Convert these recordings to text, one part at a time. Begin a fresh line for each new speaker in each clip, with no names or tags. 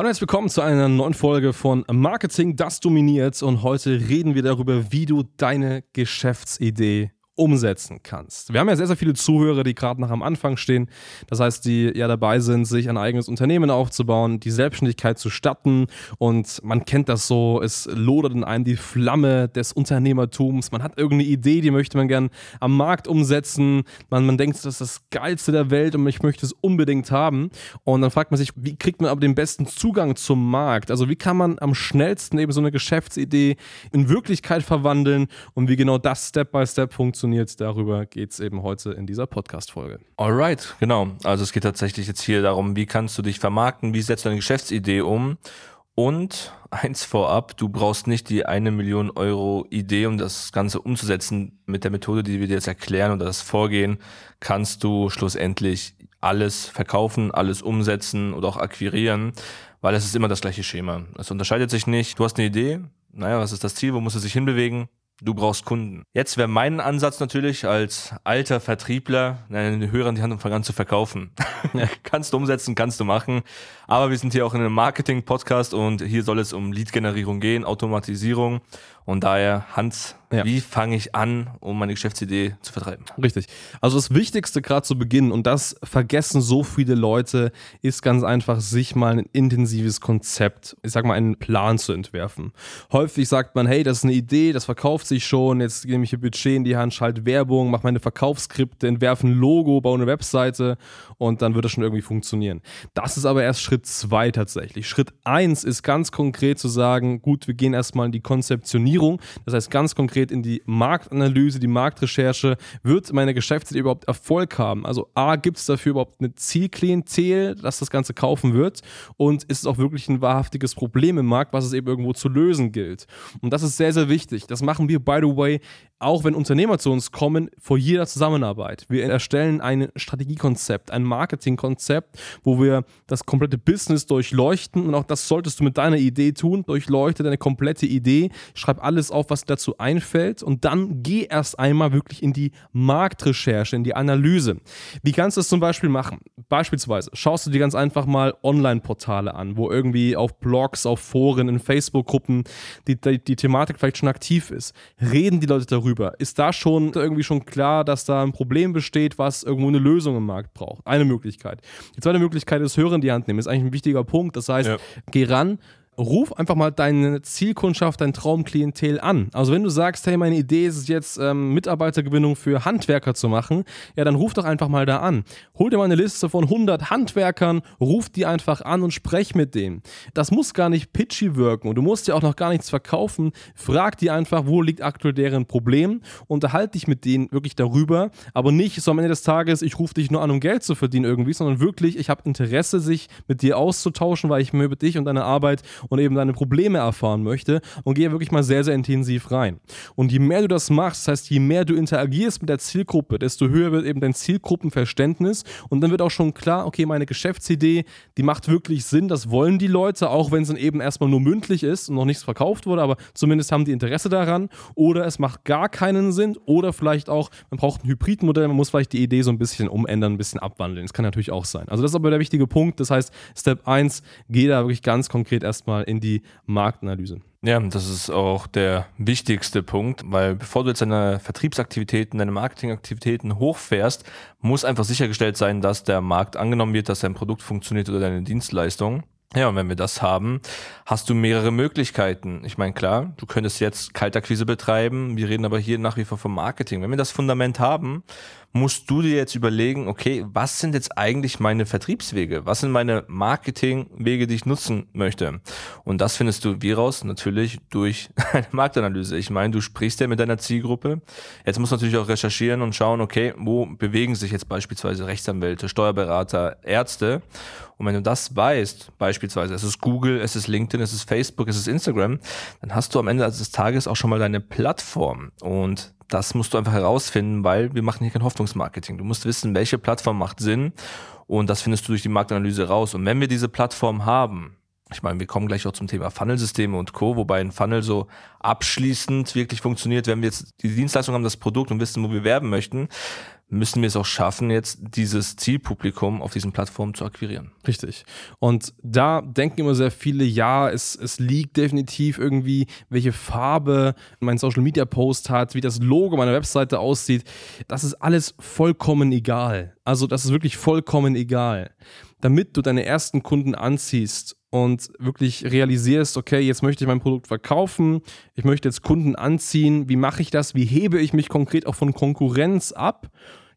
Hallo und herzlich willkommen zu einer neuen Folge von Marketing, das dominiert. Und heute reden wir darüber, wie du deine Geschäftsidee umsetzen kannst. Wir haben ja sehr, sehr viele Zuhörer, die gerade noch am Anfang stehen. Das heißt, die ja dabei sind, sich ein eigenes Unternehmen aufzubauen, die Selbstständigkeit zu statten. Und man kennt das so, es lodert in einem die Flamme des Unternehmertums. Man hat irgendeine Idee, die möchte man gern am Markt umsetzen. Man, man denkt, das ist das Geilste der Welt und ich möchte es unbedingt haben. Und dann fragt man sich, wie kriegt man aber den besten Zugang zum Markt? Also wie kann man am schnellsten eben so eine Geschäftsidee in Wirklichkeit verwandeln und wie genau das Step by Step funktioniert? Funktioniert, darüber geht es eben heute in dieser Podcast-Folge.
Alright, genau. Also es geht tatsächlich jetzt hier darum, wie kannst du dich vermarkten, wie setzt du deine Geschäftsidee um und eins vorab, du brauchst nicht die eine Million Euro Idee, um das Ganze umzusetzen. Mit der Methode, die wir dir jetzt erklären oder das Vorgehen, kannst du schlussendlich alles verkaufen, alles umsetzen oder auch akquirieren, weil es ist immer das gleiche Schema. Es unterscheidet sich nicht. Du hast eine Idee, naja, was ist das Ziel, wo muss es sich hinbewegen? Du brauchst Kunden. Jetzt wäre mein Ansatz natürlich als alter Vertriebler, den Hörern die Hand und fangen an zu verkaufen. kannst du umsetzen, kannst du machen. Aber wir sind hier auch in einem Marketing-Podcast und hier soll es um Lead-Generierung gehen, Automatisierung. Und daher, Hans, ja. wie fange ich an, um meine Geschäftsidee zu vertreiben?
Richtig. Also das Wichtigste gerade zu Beginn, und das vergessen so viele Leute, ist ganz einfach, sich mal ein intensives Konzept, ich sag mal, einen Plan zu entwerfen. Häufig sagt man, hey, das ist eine Idee, das verkauft sich schon, jetzt nehme ich hier Budget in die Hand, schalte Werbung, mache meine Verkaufsskripte, entwerfe ein Logo, baue eine Webseite und dann wird das schon irgendwie funktionieren. Das ist aber erst Schritt zwei tatsächlich. Schritt eins ist ganz konkret zu sagen, gut, wir gehen erstmal in die Konzeptionierung Optimierung. Das heißt ganz konkret in die Marktanalyse, die Marktrecherche. Wird meine Geschäftsidee überhaupt Erfolg haben? Also A, gibt es dafür überhaupt eine Zielklientel, dass das Ganze kaufen wird? Und ist es auch wirklich ein wahrhaftiges Problem im Markt, was es eben irgendwo zu lösen gilt? Und das ist sehr, sehr wichtig. Das machen wir, by the way, auch wenn Unternehmer zu uns kommen, vor jeder Zusammenarbeit. Wir erstellen ein Strategiekonzept, ein Marketingkonzept, wo wir das komplette Business durchleuchten und auch das solltest du mit deiner Idee tun. Durchleuchte deine komplette Idee, schreib alles auf, was dazu einfällt und dann geh erst einmal wirklich in die Marktrecherche, in die Analyse. Wie kannst du das zum Beispiel machen? Beispielsweise schaust du dir ganz einfach mal Online-Portale an, wo irgendwie auf Blogs, auf Foren, in Facebook-Gruppen die, die, die Thematik vielleicht schon aktiv ist. Reden die Leute darüber? darüber. Ist da schon irgendwie schon klar, dass da ein Problem besteht, was irgendwo eine Lösung im Markt braucht? Eine Möglichkeit. Die zweite Möglichkeit ist Hören in die Hand nehmen. Ist eigentlich ein wichtiger Punkt. Das heißt, ja. geh ran, ruf einfach mal deine Zielkundschaft, dein Traumklientel an. Also wenn du sagst, hey, meine Idee ist es jetzt, ähm, Mitarbeitergewinnung für Handwerker zu machen, ja, dann ruf doch einfach mal da an. Hol dir mal eine Liste von 100 Handwerkern, ruf die einfach an und sprech mit denen. Das muss gar nicht pitchy wirken und du musst ja auch noch gar nichts verkaufen. Frag die einfach, wo liegt aktuell deren Problem, unterhalte dich mit denen wirklich darüber, aber nicht so am Ende des Tages, ich rufe dich nur an, um Geld zu verdienen irgendwie, sondern wirklich, ich habe Interesse, sich mit dir auszutauschen, weil ich mir über dich und deine Arbeit und eben deine Probleme erfahren möchte und gehe wirklich mal sehr, sehr intensiv rein. Und je mehr du das machst, das heißt, je mehr du interagierst mit der Zielgruppe, desto höher wird eben dein Zielgruppenverständnis und dann wird auch schon klar, okay, meine Geschäftsidee, die macht wirklich Sinn, das wollen die Leute, auch wenn es dann eben erstmal nur mündlich ist und noch nichts verkauft wurde, aber zumindest haben die Interesse daran oder es macht gar keinen Sinn oder vielleicht auch, man braucht ein Hybridmodell, man muss vielleicht die Idee so ein bisschen umändern, ein bisschen abwandeln. Das kann natürlich auch sein. Also das ist aber der wichtige Punkt. Das heißt, Step 1, geh da wirklich ganz konkret erstmal mal in die Marktanalyse.
Ja, das ist auch der wichtigste Punkt, weil bevor du jetzt deine Vertriebsaktivitäten, deine Marketingaktivitäten hochfährst, muss einfach sichergestellt sein, dass der Markt angenommen wird, dass dein Produkt funktioniert oder deine Dienstleistung. Ja, und wenn wir das haben, hast du mehrere Möglichkeiten. Ich meine, klar, du könntest jetzt Kaltakquise betreiben, wir reden aber hier nach wie vor vom Marketing. Wenn wir das Fundament haben, musst du dir jetzt überlegen, okay, was sind jetzt eigentlich meine Vertriebswege? Was sind meine Marketingwege, die ich nutzen möchte? Und das findest du wie raus? Natürlich durch eine Marktanalyse. Ich meine, du sprichst ja mit deiner Zielgruppe. Jetzt musst du natürlich auch recherchieren und schauen, okay, wo bewegen sich jetzt beispielsweise Rechtsanwälte, Steuerberater, Ärzte? Und wenn du das weißt, beispielsweise es ist Google, es ist LinkedIn, es ist Facebook, es ist Instagram, dann hast du am Ende des Tages auch schon mal deine Plattform. Und das musst du einfach herausfinden, weil wir machen hier kein Hoffnungsmarketing. Du musst wissen, welche Plattform macht Sinn und das findest du durch die Marktanalyse raus. Und wenn wir diese Plattform haben, ich meine, wir kommen gleich auch zum Thema Funnelsysteme und Co., wobei ein Funnel so abschließend wirklich funktioniert, wenn wir jetzt die Dienstleistung haben, das Produkt und wissen, wo wir werben möchten, müssen wir es auch schaffen, jetzt dieses Zielpublikum auf diesen Plattformen zu akquirieren.
Richtig. Und da denken immer sehr viele, ja, es, es liegt definitiv irgendwie, welche Farbe mein Social Media Post hat, wie das Logo meiner Webseite aussieht. Das ist alles vollkommen egal. Also, das ist wirklich vollkommen egal. Damit du deine ersten Kunden anziehst und wirklich realisierst, okay, jetzt möchte ich mein Produkt verkaufen, ich möchte jetzt Kunden anziehen, wie mache ich das, wie hebe ich mich konkret auch von Konkurrenz ab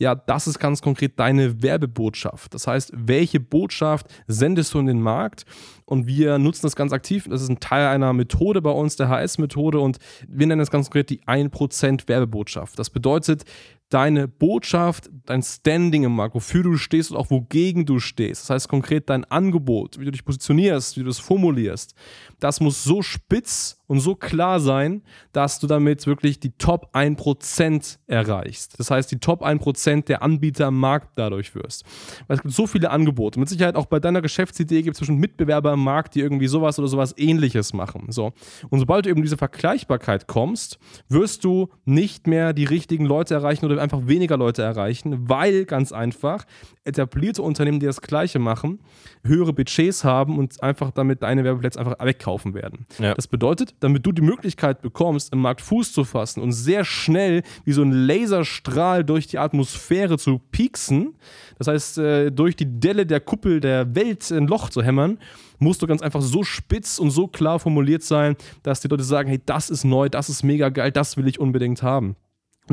ja, das ist ganz konkret deine Werbebotschaft. Das heißt, welche Botschaft sendest du in den Markt? Und wir nutzen das ganz aktiv. Das ist ein Teil einer Methode bei uns, der HS-Methode. Und wir nennen das ganz konkret die 1% Werbebotschaft. Das bedeutet, deine Botschaft, dein Standing im Markt, wofür du stehst und auch wogegen du stehst. Das heißt konkret dein Angebot, wie du dich positionierst, wie du es formulierst. Das muss so spitz und so klar sein, dass du damit wirklich die Top 1% erreichst. Das heißt, die Top 1% der Anbieter am Markt dadurch wirst. Weil es gibt so viele Angebote. Mit Sicherheit auch bei deiner Geschäftsidee gibt es zwischen Mitbewerber im Markt, die irgendwie sowas oder sowas ähnliches machen. So. Und sobald du eben diese Vergleichbarkeit kommst, wirst du nicht mehr die richtigen Leute erreichen oder einfach weniger Leute erreichen, weil ganz einfach etablierte Unternehmen, die das Gleiche machen, höhere Budgets haben und einfach damit deine Werbeplätze einfach wegkaufen werden. Ja. Das bedeutet, damit du die Möglichkeit bekommst, im Markt Fuß zu fassen und sehr schnell wie so ein Laserstrahl durch die Atmosphäre zu pieksen, das heißt, äh, durch die Delle der Kuppel der Welt ein Loch zu hämmern, musst du ganz einfach so spitz und so klar formuliert sein, dass die Leute sagen, hey, das ist neu, das ist mega geil, das will ich unbedingt haben.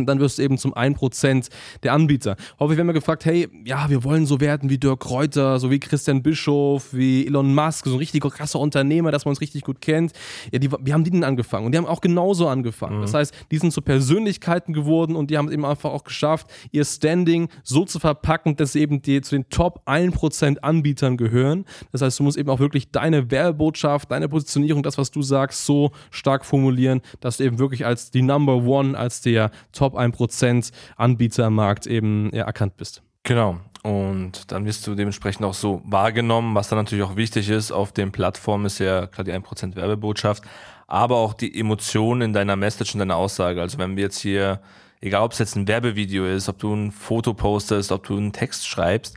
Und dann wirst du eben zum 1% der Anbieter. Häufig werden wir gefragt, hey, ja, wir wollen so werden wie Dirk Kräuter, so wie Christian Bischof, wie Elon Musk, so ein richtig krasser Unternehmer, dass man uns richtig gut kennt. Ja, die, wie haben die denn angefangen? Und die haben auch genauso angefangen. Mhm. Das heißt, die sind zu Persönlichkeiten geworden und die haben es eben einfach auch geschafft, ihr Standing so zu verpacken, dass sie eben die, zu den Top 1% Anbietern gehören. Das heißt, du musst eben auch wirklich deine Werbebotschaft, deine Positionierung, das, was du sagst, so stark formulieren, dass du eben wirklich als die Number One, als der Top Top 1% Anbieter am Markt eben erkannt bist.
Genau. Und dann wirst du dementsprechend auch so wahrgenommen, was dann natürlich auch wichtig ist. Auf den Plattformen ist ja klar die 1% Werbebotschaft, aber auch die Emotionen in deiner Message und deiner Aussage. Also wenn wir jetzt hier, egal ob es jetzt ein Werbevideo ist, ob du ein Foto postest, ob du einen Text schreibst,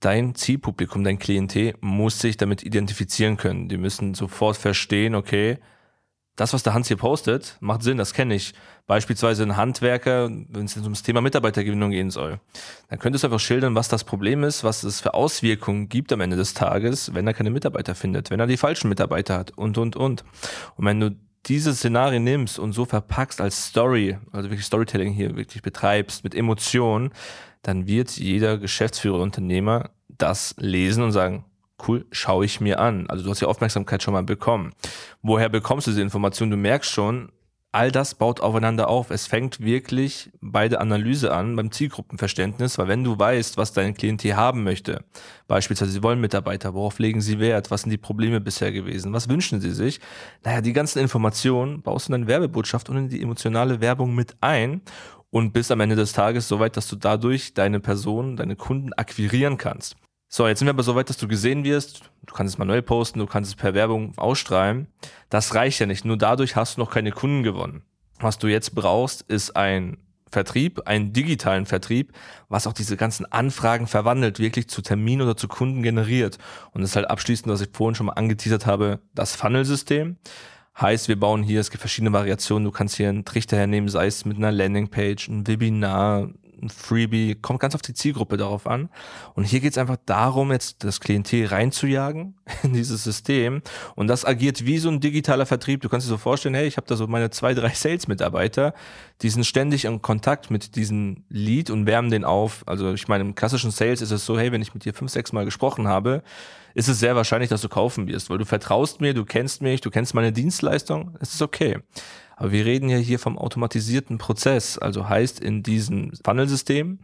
dein Zielpublikum, dein Klientel muss sich damit identifizieren können. Die müssen sofort verstehen, okay, das, was der Hans hier postet, macht Sinn, das kenne ich. Beispielsweise ein Handwerker, wenn es ums Thema Mitarbeitergewinnung gehen soll, dann könntest du einfach schildern, was das Problem ist, was es für Auswirkungen gibt am Ende des Tages, wenn er keine Mitarbeiter findet, wenn er die falschen Mitarbeiter hat und, und, und. Und wenn du diese Szenarien nimmst und so verpackst als Story, also wirklich Storytelling hier wirklich betreibst mit Emotionen, dann wird jeder Geschäftsführer, Unternehmer das lesen und sagen, cool, schaue ich mir an. Also du hast die Aufmerksamkeit schon mal bekommen. Woher bekommst du diese Information? Du merkst schon, all das baut aufeinander auf. Es fängt wirklich bei der Analyse an, beim Zielgruppenverständnis, weil wenn du weißt, was dein Klientel haben möchte, beispielsweise sie wollen Mitarbeiter, worauf legen sie Wert, was sind die Probleme bisher gewesen, was wünschen sie sich, naja, die ganzen Informationen baust du in deine Werbebotschaft und in die emotionale Werbung mit ein und bist am Ende des Tages so weit, dass du dadurch deine Person, deine Kunden akquirieren kannst. So, jetzt sind wir aber so weit, dass du gesehen wirst. Du kannst es manuell posten, du kannst es per Werbung ausstrahlen. Das reicht ja nicht. Nur dadurch hast du noch keine Kunden gewonnen. Was du jetzt brauchst, ist ein Vertrieb, einen digitalen Vertrieb, was auch diese ganzen Anfragen verwandelt, wirklich zu Terminen oder zu Kunden generiert. Und das ist halt abschließend, was ich vorhin schon mal angeteasert habe, das Funnel-System. Heißt, wir bauen hier, es gibt verschiedene Variationen, du kannst hier einen Trichter hernehmen, sei es mit einer Landingpage, ein Webinar, ein Freebie, kommt ganz auf die Zielgruppe darauf an. Und hier geht es einfach darum, jetzt das Klientel reinzujagen in dieses System. Und das agiert wie so ein digitaler Vertrieb. Du kannst dir so vorstellen, hey, ich habe da so meine zwei, drei Sales-Mitarbeiter, die sind ständig in Kontakt mit diesem Lead und wärmen den auf. Also ich meine, im klassischen Sales ist es so, hey, wenn ich mit dir fünf, sechs Mal gesprochen habe, ist es sehr wahrscheinlich, dass du kaufen wirst, weil du vertraust mir, du kennst mich, du kennst meine Dienstleistung, es ist okay. Aber wir reden ja hier vom automatisierten Prozess, also heißt in diesem Funnelsystem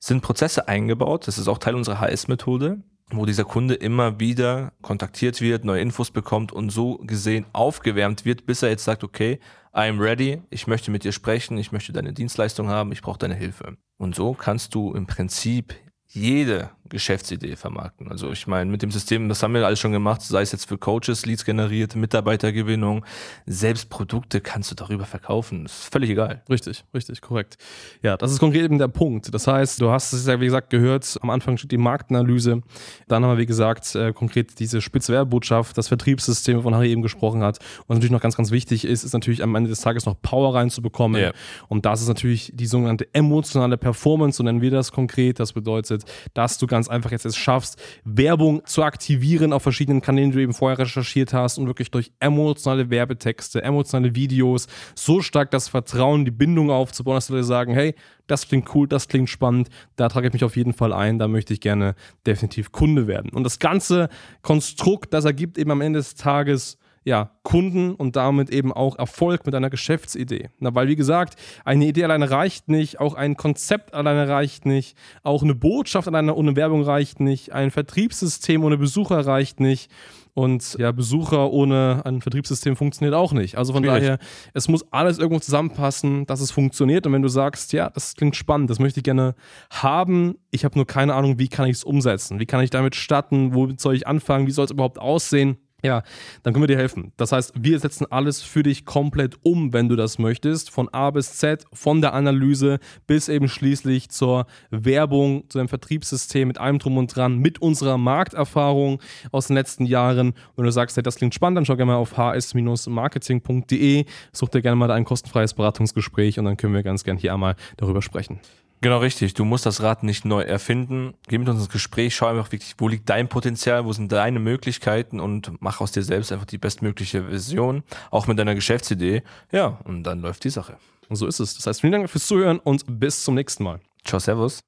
sind Prozesse eingebaut, das ist auch Teil unserer HS-Methode, wo dieser Kunde immer wieder kontaktiert wird, neue Infos bekommt und so gesehen aufgewärmt wird, bis er jetzt sagt, okay, I'm ready, ich möchte mit dir sprechen, ich möchte deine Dienstleistung haben, ich brauche deine Hilfe. Und so kannst du im Prinzip jede Geschäftsidee vermarkten. Also ich meine, mit dem System, das haben wir alles schon gemacht, sei es jetzt für Coaches, Leads generiert, Mitarbeitergewinnung, selbst Produkte kannst du darüber verkaufen. Das ist völlig egal.
Richtig, richtig, korrekt. Ja, das ist konkret eben der Punkt. Das heißt, du hast es ja, wie gesagt, gehört, am Anfang steht die Marktanalyse, dann haben wir, wie gesagt, äh, konkret diese Spitzwehrbotschaft, das Vertriebssystem, wovon Harry eben gesprochen hat. Und natürlich noch ganz, ganz wichtig ist, ist natürlich am Ende des Tages noch Power reinzubekommen. Yeah. Und das ist natürlich die sogenannte emotionale Performance, so nennen wir das konkret. Das bedeutet, dass du ganz ganz einfach jetzt es schaffst, Werbung zu aktivieren auf verschiedenen Kanälen, die du eben vorher recherchiert hast und wirklich durch emotionale Werbetexte, emotionale Videos so stark das Vertrauen, die Bindung aufzubauen, dass wir sagen, hey, das klingt cool, das klingt spannend, da trage ich mich auf jeden Fall ein, da möchte ich gerne definitiv Kunde werden. Und das ganze Konstrukt, das ergibt eben am Ende des Tages ja, Kunden und damit eben auch Erfolg mit einer Geschäftsidee. Na, weil, wie gesagt, eine Idee alleine reicht nicht, auch ein Konzept alleine reicht nicht, auch eine Botschaft alleine ohne Werbung reicht nicht, ein Vertriebssystem ohne Besucher reicht nicht. Und ja, Besucher ohne ein Vertriebssystem funktioniert auch nicht. Also von Schwierig. daher, es muss alles irgendwo zusammenpassen, dass es funktioniert. Und wenn du sagst, ja, das klingt spannend, das möchte ich gerne haben, ich habe nur keine Ahnung, wie kann ich es umsetzen? Wie kann ich damit starten? Wo soll ich anfangen? Wie soll es überhaupt aussehen? Ja, dann können wir dir helfen. Das heißt, wir setzen alles für dich komplett um, wenn du das möchtest. Von A bis Z, von der Analyse bis eben schließlich zur Werbung, zu dem Vertriebssystem mit allem drum und dran, mit unserer Markterfahrung aus den letzten Jahren. Wenn du sagst, hey, das klingt spannend, dann schau gerne mal auf hs-marketing.de, such dir gerne mal ein kostenfreies Beratungsgespräch und dann können wir ganz gerne hier einmal darüber sprechen.
Genau richtig. Du musst das Rad nicht neu erfinden. Geh mit uns ins Gespräch, schau einfach wirklich, wo liegt dein Potenzial, wo sind deine Möglichkeiten und mach aus dir selbst einfach die bestmögliche Version, auch mit deiner Geschäftsidee. Ja, und dann läuft die Sache.
Und so ist es. Das heißt, vielen Dank fürs Zuhören und bis zum nächsten Mal.
Ciao, Servus.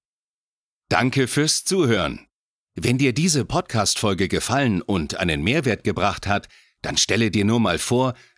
Danke fürs Zuhören. Wenn dir diese Podcast-Folge gefallen und einen Mehrwert gebracht hat, dann stelle dir nur mal vor,